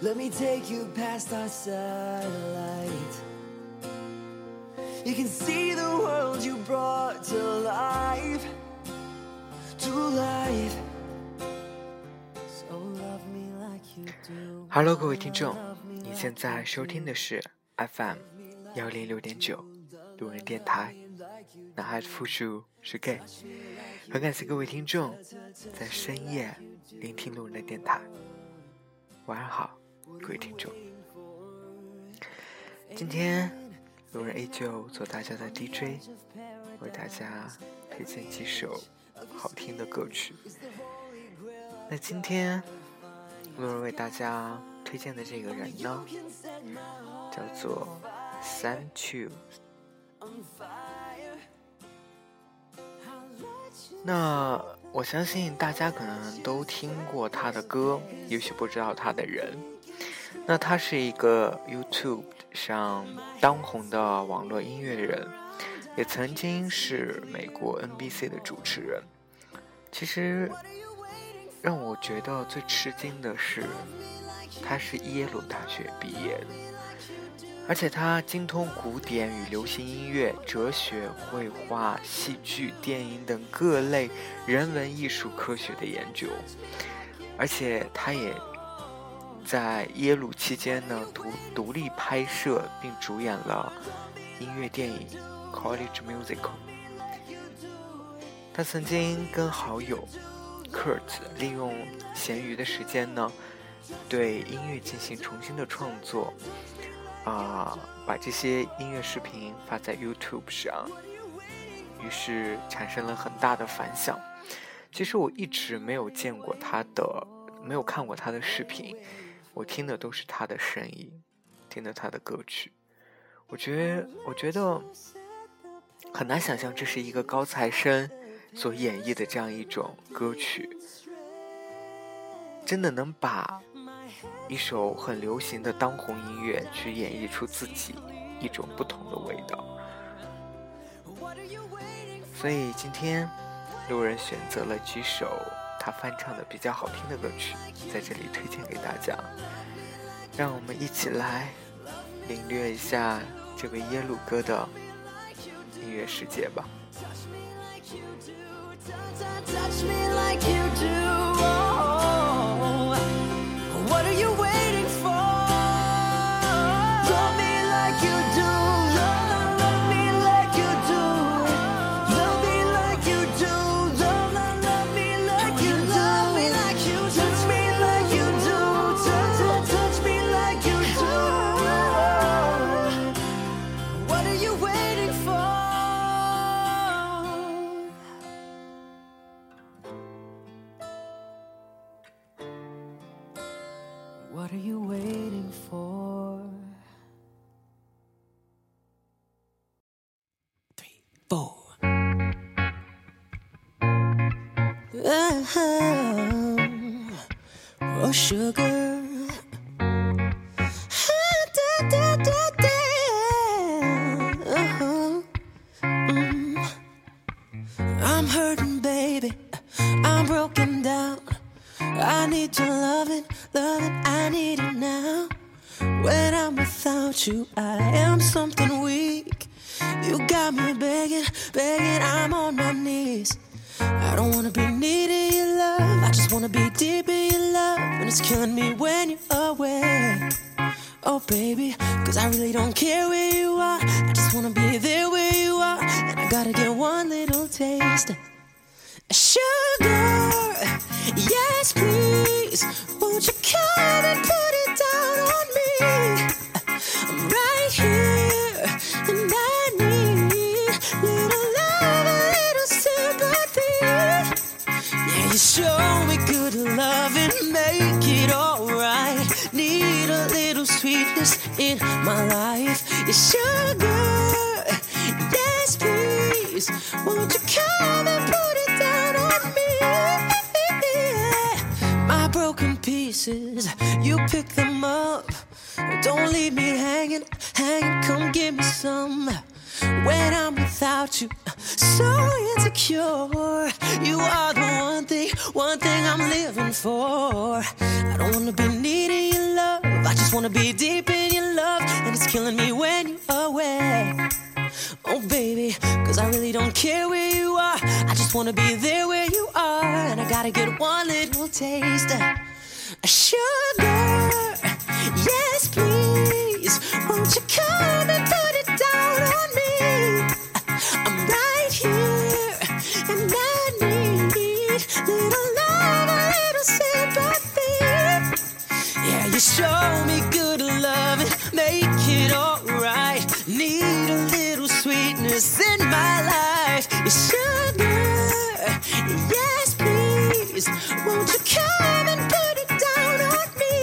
let me take you past our satellite. You can see the world you brought to life, to life. So love me like you do. Hello，各位听众，你现在收听的是 FM 幺零六点九路人电台，男孩的复数是 gay，很感谢各位听众在深夜聆听路人的电台。晚上好，各位听众，今天路人依旧做大家的 DJ，为大家推荐几首好听的歌曲。那今天路人为大家推荐的这个人呢，叫做 Sam Chu。那我相信大家可能都听过他的歌，也许不知道他的人。那他是一个 YouTube 上当红的网络音乐人，也曾经是美国 NBC 的主持人。其实让我觉得最吃惊的是，他是耶鲁大学毕业的，而且他精通古典与流行音乐、哲学、绘画、戏剧、电影等各类人文艺术科学的研究，而且他也在耶鲁期间呢独独立拍摄并主演了音乐电影《College Musical》。他曾经跟好友 Kurt 利用闲余的时间呢，对音乐进行重新的创作，啊、把这些音乐视频发在 YouTube 上，于是产生了很大的反响。其实我一直没有见过他的，没有看过他的视频，我听的都是他的声音，听的他的歌曲。我觉得，我觉得很难想象这是一个高材生所演绎的这样一种歌曲，真的能把一首很流行的当红音乐去演绎出自己一种不同的味道。所以今天路人选择了几首他翻唱的比较好听的歌曲，在这里推荐给大家，让我们一起来领略一下这位耶鲁哥的音乐世界吧。Insecure. You are the one thing, one thing I'm living for. I don't wanna be needing your love. I just wanna be deep in your love. And it's killing me when you're away. Oh, baby, cause I really don't care where you are. I just wanna be there where you are. And I gotta get one little taste of sugar. Yes, please. Won't you come and put Yeah, you show me good make it alright. Need a little sweetness in my life. Sugar, yes, please. Won't you come and put it down on me?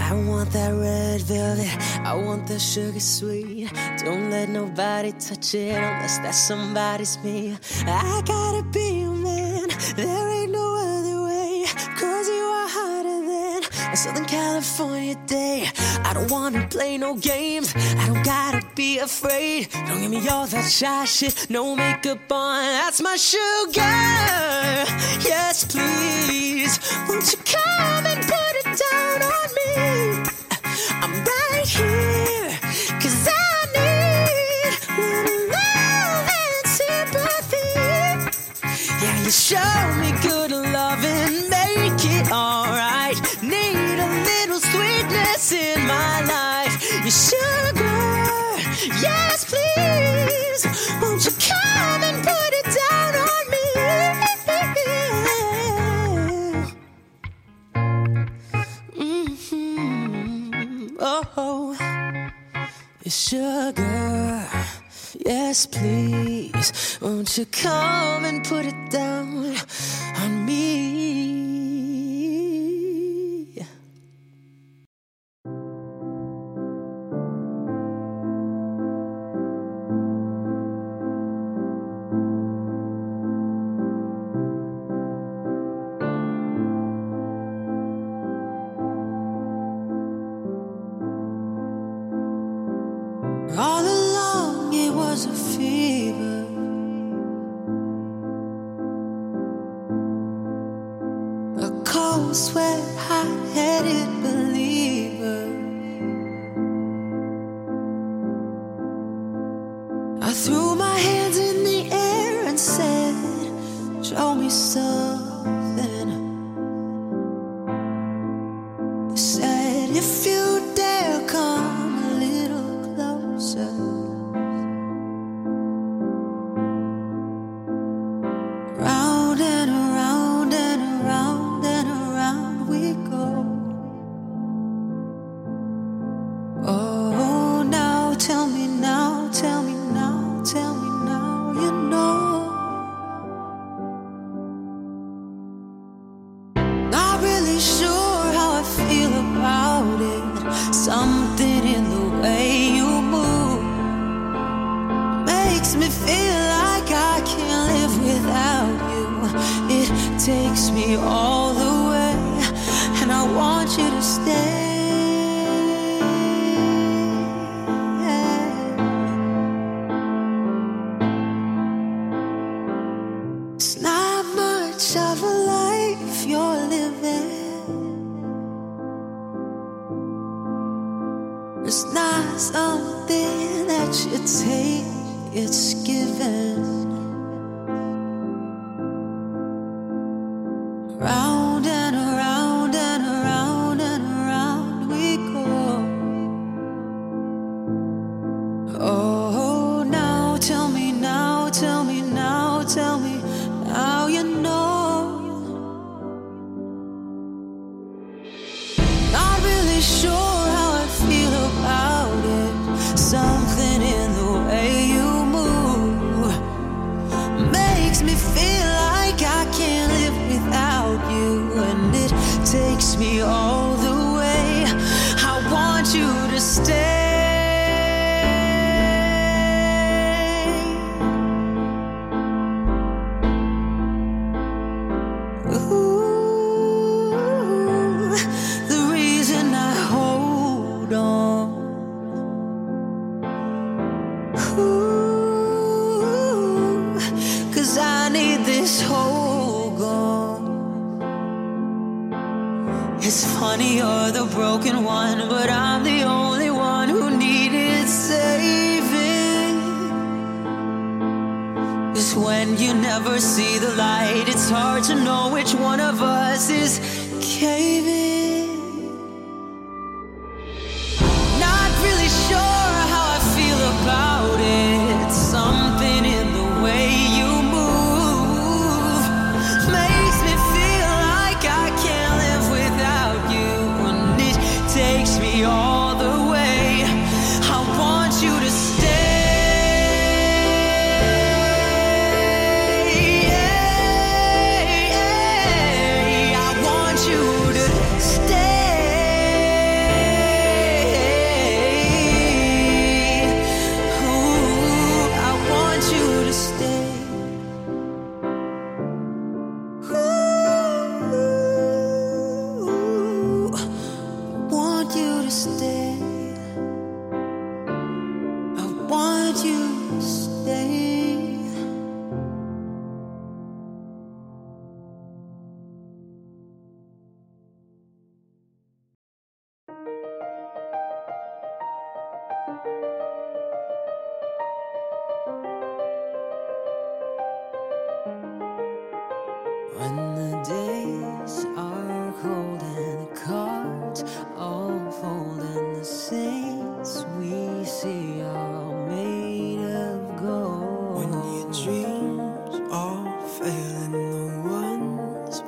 I want that red velvet. I want that sugar sweet. Don't let nobody touch it unless that somebody's me. I gotta be man. There ain't no other way. Cause you are hotter than a Southern California day. I don't wanna play no games. I don't gotta be afraid. Don't give me all that shy shit. No makeup on. That's my sugar. Yes, please. Won't you come and put it down on me? Please. Come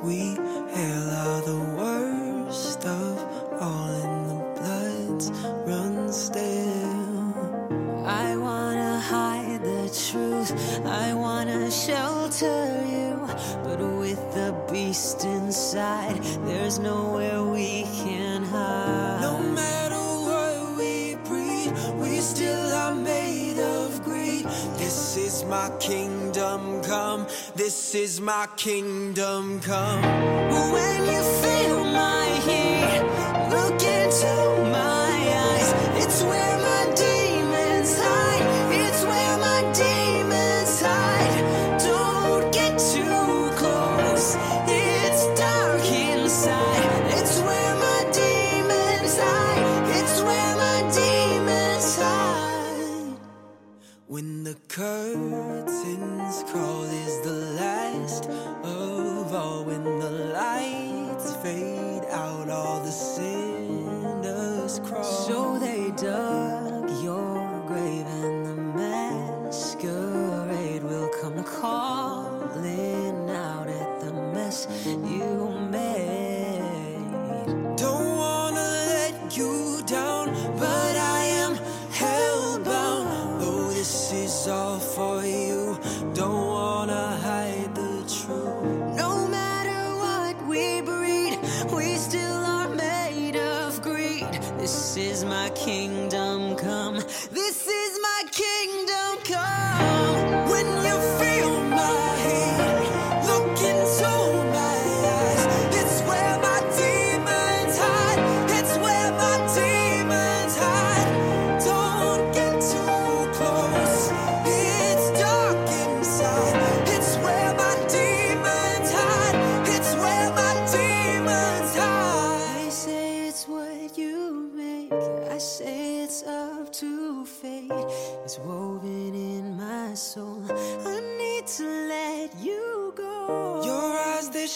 we hail are the worst of all, and the bloods run still. I wanna hide the truth, I wanna shelter you, but with the beast inside, there's nowhere we can hide. No matter what we breathe, we still are made of greed. This is my kingdom come, this is my kingdom come.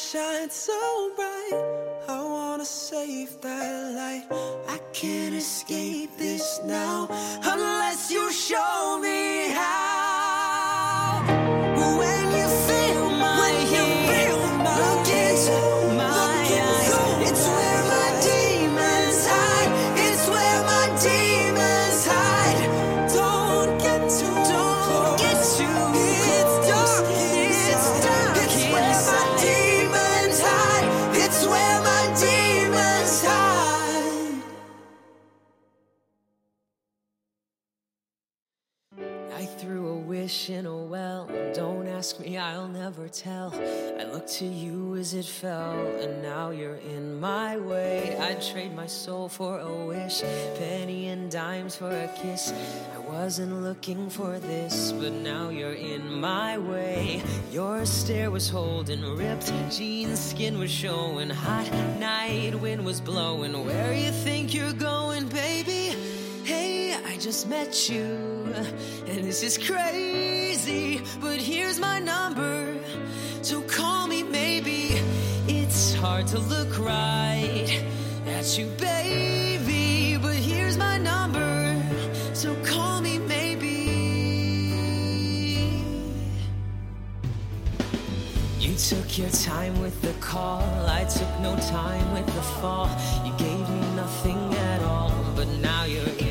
shine so bright. I wanna save that. Tell. I looked to you as it fell, and now you're in my way. I'd trade my soul for a wish, penny and dimes for a kiss. I wasn't looking for this, but now you're in my way. Your stare was holding, ripped jeans, skin was showing, hot night wind was blowing. Where you think you're going, just met you, and this is crazy. But here's my number, so call me maybe. It's hard to look right at you, baby. But here's my number, so call me maybe. You took your time with the call, I took no time with the fall. You gave me nothing at all, but now you're.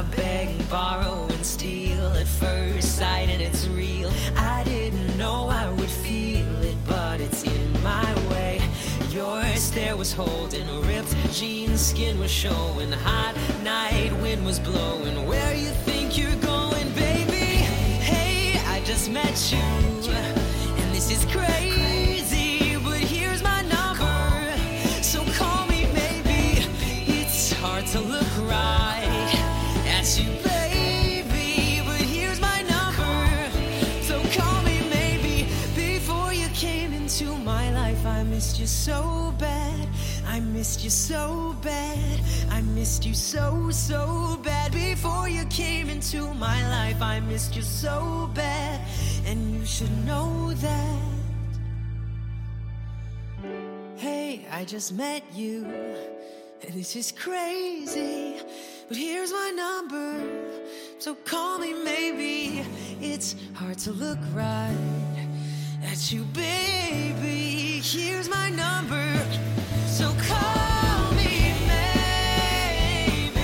I beg, borrow, and steal at first sight, and it's real. I didn't know I would feel it, but it's in my way. Your stare was holding, ripped jeans, skin was showing, hot night wind was blowing. Where you think you're going, baby? Hey, I just met you, and this is crazy. But here's you so bad. I missed you so bad. I missed you so, so bad. Before you came into my life, I missed you so bad. And you should know that. Hey, I just met you, and this is crazy. But here's my number, so call me maybe. It's hard to look right at you, baby. Here's my number, so call me maybe.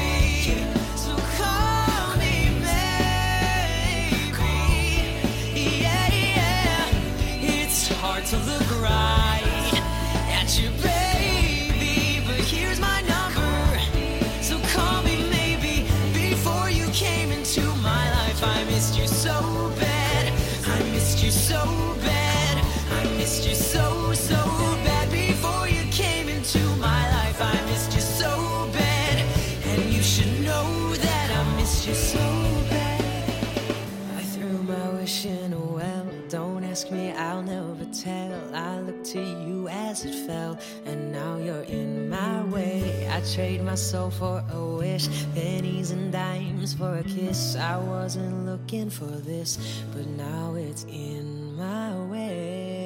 So call me maybe. Yeah, yeah. It's hard to look right at you, baby. But here's my number, so call me maybe. Before you came into you as it fell, and now you're in my way. I trade my soul for a wish, pennies and dimes for a kiss. I wasn't looking for this, but now it's in my way.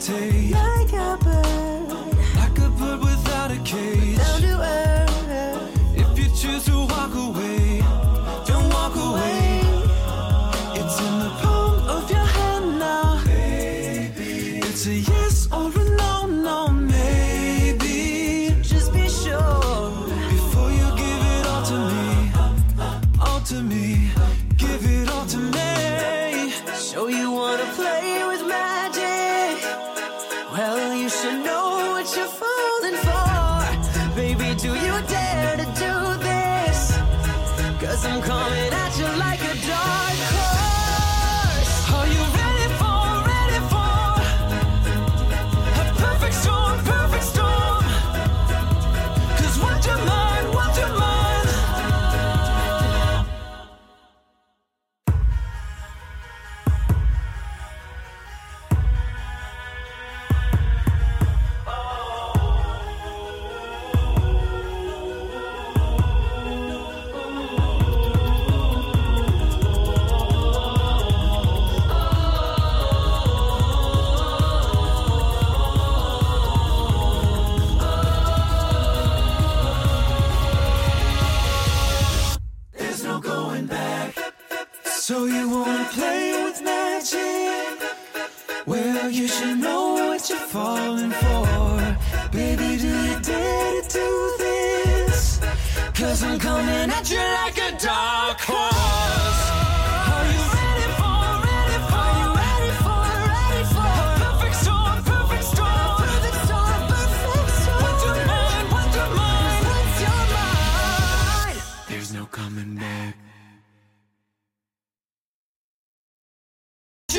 You Cause I'm coming at you like a dog. Coming at you like